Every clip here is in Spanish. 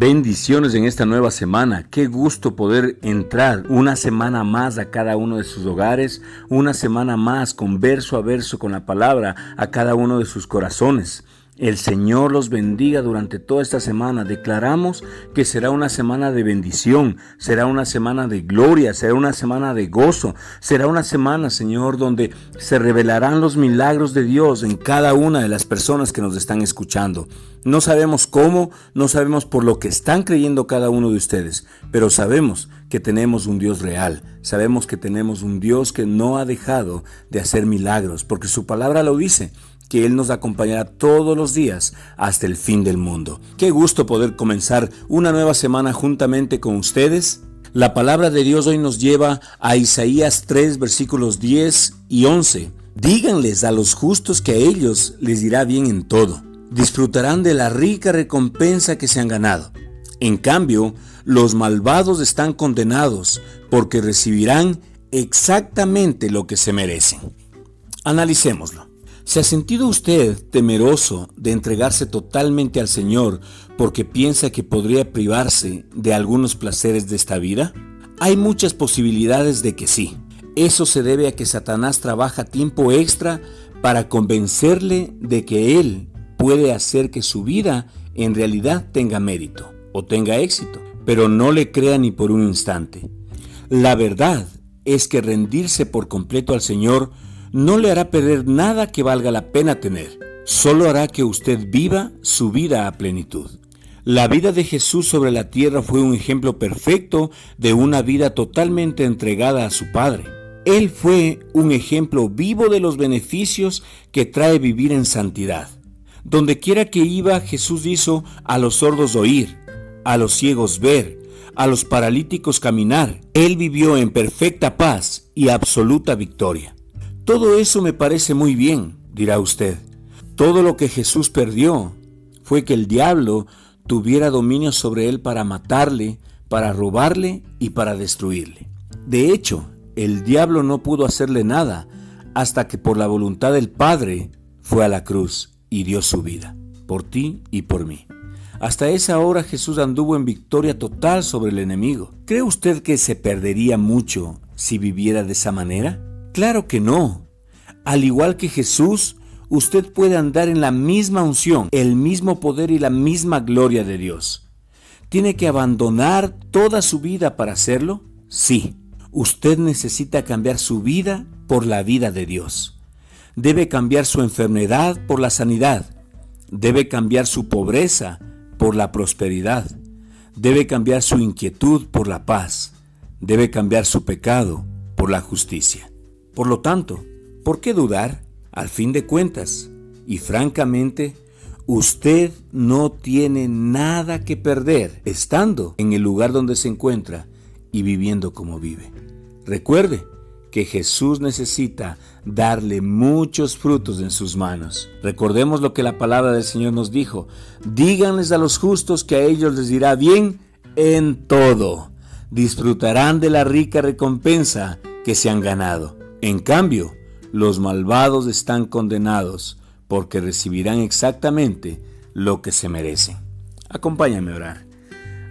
Bendiciones en esta nueva semana. Qué gusto poder entrar una semana más a cada uno de sus hogares, una semana más con verso a verso con la palabra a cada uno de sus corazones. El Señor los bendiga durante toda esta semana. Declaramos que será una semana de bendición, será una semana de gloria, será una semana de gozo, será una semana, Señor, donde se revelarán los milagros de Dios en cada una de las personas que nos están escuchando. No sabemos cómo, no sabemos por lo que están creyendo cada uno de ustedes, pero sabemos que tenemos un Dios real, sabemos que tenemos un Dios que no ha dejado de hacer milagros, porque su palabra lo dice que Él nos acompañará todos los días hasta el fin del mundo. Qué gusto poder comenzar una nueva semana juntamente con ustedes. La palabra de Dios hoy nos lleva a Isaías 3 versículos 10 y 11. Díganles a los justos que a ellos les irá bien en todo. Disfrutarán de la rica recompensa que se han ganado. En cambio, los malvados están condenados porque recibirán exactamente lo que se merecen. Analicémoslo. ¿Se ha sentido usted temeroso de entregarse totalmente al Señor porque piensa que podría privarse de algunos placeres de esta vida? Hay muchas posibilidades de que sí. Eso se debe a que Satanás trabaja tiempo extra para convencerle de que él puede hacer que su vida en realidad tenga mérito o tenga éxito, pero no le crea ni por un instante. La verdad es que rendirse por completo al Señor no le hará perder nada que valga la pena tener, solo hará que usted viva su vida a plenitud. La vida de Jesús sobre la tierra fue un ejemplo perfecto de una vida totalmente entregada a su Padre. Él fue un ejemplo vivo de los beneficios que trae vivir en santidad. Donde quiera que iba, Jesús hizo a los sordos oír, a los ciegos ver, a los paralíticos caminar. Él vivió en perfecta paz y absoluta victoria. Todo eso me parece muy bien, dirá usted. Todo lo que Jesús perdió fue que el diablo tuviera dominio sobre él para matarle, para robarle y para destruirle. De hecho, el diablo no pudo hacerle nada hasta que por la voluntad del Padre fue a la cruz y dio su vida, por ti y por mí. Hasta esa hora Jesús anduvo en victoria total sobre el enemigo. ¿Cree usted que se perdería mucho si viviera de esa manera? Claro que no. Al igual que Jesús, usted puede andar en la misma unción, el mismo poder y la misma gloria de Dios. ¿Tiene que abandonar toda su vida para hacerlo? Sí. Usted necesita cambiar su vida por la vida de Dios. Debe cambiar su enfermedad por la sanidad. Debe cambiar su pobreza por la prosperidad. Debe cambiar su inquietud por la paz. Debe cambiar su pecado por la justicia. Por lo tanto, ¿por qué dudar? Al fin de cuentas, y francamente, usted no tiene nada que perder estando en el lugar donde se encuentra y viviendo como vive. Recuerde que Jesús necesita darle muchos frutos en sus manos. Recordemos lo que la palabra del Señor nos dijo. Díganles a los justos que a ellos les irá bien en todo. Disfrutarán de la rica recompensa que se han ganado. En cambio, los malvados están condenados porque recibirán exactamente lo que se merecen. Acompáñame a orar.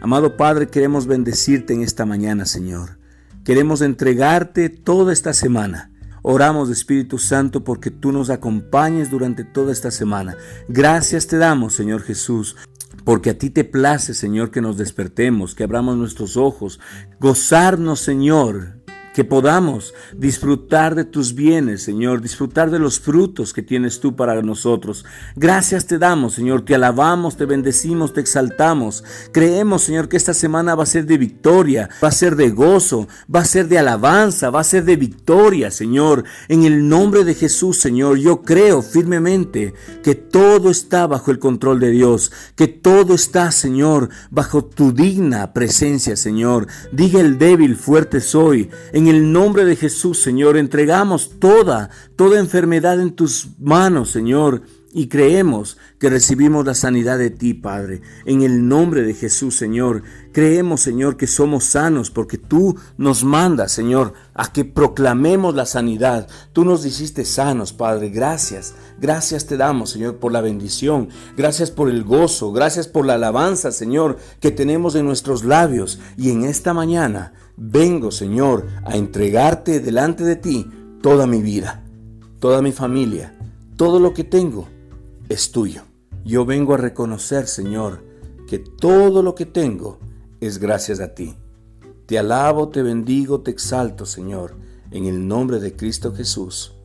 Amado Padre, queremos bendecirte en esta mañana, Señor. Queremos entregarte toda esta semana. Oramos, Espíritu Santo, porque tú nos acompañes durante toda esta semana. Gracias te damos, Señor Jesús, porque a ti te place, Señor, que nos despertemos, que abramos nuestros ojos, gozarnos, Señor, que podamos disfrutar de tus bienes, Señor, disfrutar de los frutos que tienes tú para nosotros. Gracias te damos, Señor, te alabamos, te bendecimos, te exaltamos. Creemos, Señor, que esta semana va a ser de victoria, va a ser de gozo, va a ser de alabanza, va a ser de victoria, Señor. En el nombre de Jesús, Señor, yo creo firmemente que todo está bajo el control de Dios, que todo está, Señor, bajo tu digna presencia, Señor. Diga el débil, fuerte soy. En el nombre de Jesús, Señor, entregamos toda, toda enfermedad en tus manos, Señor. y creemos que recibimos la sanidad de ti, Padre. En el nombre de Jesús, Señor. Creemos, Señor, que somos sanos porque tú nos mandas, Señor, a que proclamemos la sanidad. Tú nos hiciste sanos, Padre. Gracias. Gracias te damos, Señor, por la bendición. Gracias por el gozo. Gracias por la alabanza, Señor, que tenemos en nuestros labios. Y en esta mañana vengo, Señor, a entregarte delante de ti toda mi vida, toda mi familia, todo lo que tengo es tuyo. Yo vengo a reconocer, Señor, que todo lo que tengo es gracias a ti. Te alabo, te bendigo, te exalto, Señor, en el nombre de Cristo Jesús.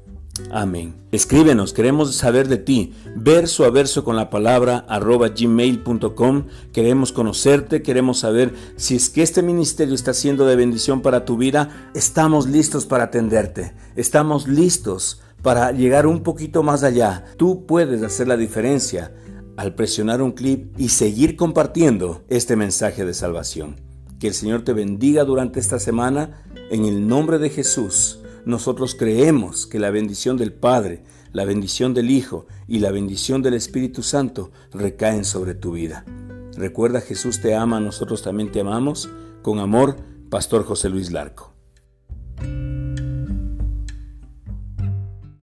Amén. Escríbenos, queremos saber de ti, verso a verso con la palabra arroba gmail.com. Queremos conocerte, queremos saber si es que este ministerio está siendo de bendición para tu vida. Estamos listos para atenderte, estamos listos para llegar un poquito más allá. Tú puedes hacer la diferencia al presionar un clip y seguir compartiendo este mensaje de salvación. Que el Señor te bendiga durante esta semana en el nombre de Jesús. Nosotros creemos que la bendición del Padre, la bendición del Hijo y la bendición del Espíritu Santo recaen sobre tu vida. Recuerda, Jesús te ama, nosotros también te amamos. Con amor, Pastor José Luis Larco.